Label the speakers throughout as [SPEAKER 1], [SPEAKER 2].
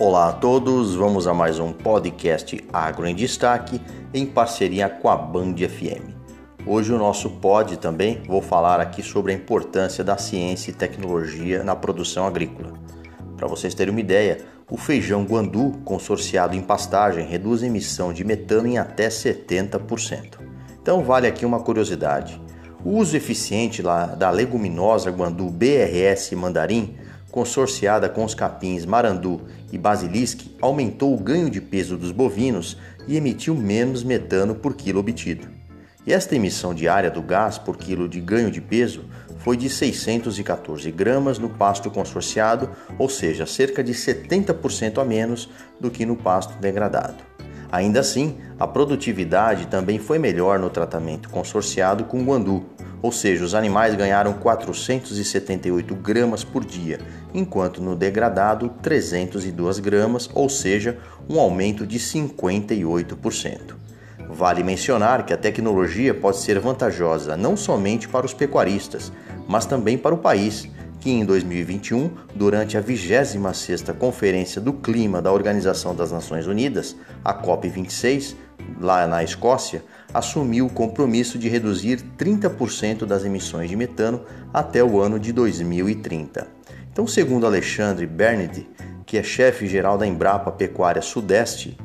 [SPEAKER 1] Olá a todos, vamos a mais um podcast Agro em Destaque em parceria com a Band FM. Hoje o nosso pod também vou falar aqui sobre a importância da ciência e tecnologia na produção agrícola. Para vocês terem uma ideia, o feijão guandu consorciado em pastagem reduz a emissão de metano em até 70%. Então vale aqui uma curiosidade. O uso eficiente da leguminosa guandu BRS mandarim consorciada com os capins marandu e basilisque, aumentou o ganho de peso dos bovinos e emitiu menos metano por quilo obtido. E esta emissão diária do gás por quilo de ganho de peso foi de 614 gramas no pasto consorciado, ou seja, cerca de 70% a menos do que no pasto degradado. Ainda assim, a produtividade também foi melhor no tratamento consorciado com guandu, ou seja, os animais ganharam 478 gramas por dia, enquanto no degradado 302 gramas, ou seja, um aumento de 58%. Vale mencionar que a tecnologia pode ser vantajosa não somente para os pecuaristas, mas também para o país, que em 2021, durante a 26ª Conferência do Clima da Organização das Nações Unidas, a COP26, lá na Escócia, assumiu o compromisso de reduzir 30% das emissões de metano até o ano de 2030. Então, segundo Alexandre Bernard, que é chefe geral da Embrapa Pecuária Sudeste,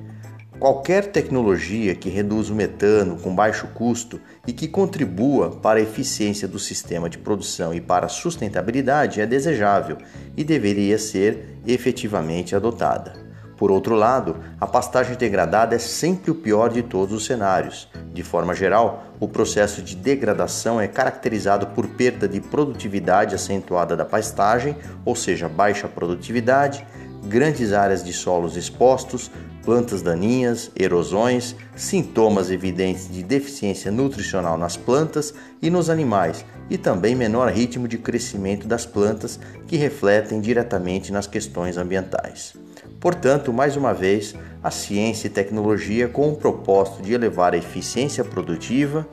[SPEAKER 1] Qualquer tecnologia que reduza o metano com baixo custo e que contribua para a eficiência do sistema de produção e para a sustentabilidade é desejável e deveria ser efetivamente adotada. Por outro lado, a pastagem degradada é sempre o pior de todos os cenários. De forma geral, o processo de degradação é caracterizado por perda de produtividade acentuada da pastagem, ou seja, baixa produtividade, grandes áreas de solos expostos, plantas daninhas, erosões, sintomas evidentes de deficiência nutricional nas plantas e nos animais, e também menor ritmo de crescimento das plantas que refletem diretamente nas questões ambientais. Portanto, mais uma vez, a ciência e tecnologia com o propósito de elevar a eficiência produtiva,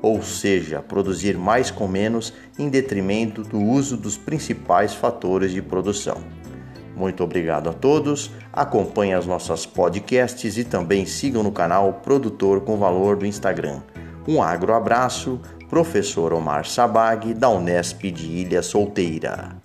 [SPEAKER 1] ou seja, produzir mais com menos em detrimento do uso dos principais fatores de produção. Muito obrigado a todos. Acompanhe as nossas podcasts e também sigam no canal Produtor com Valor do Instagram. Um agro abraço, professor Omar Sabag, da Unesp de Ilha Solteira.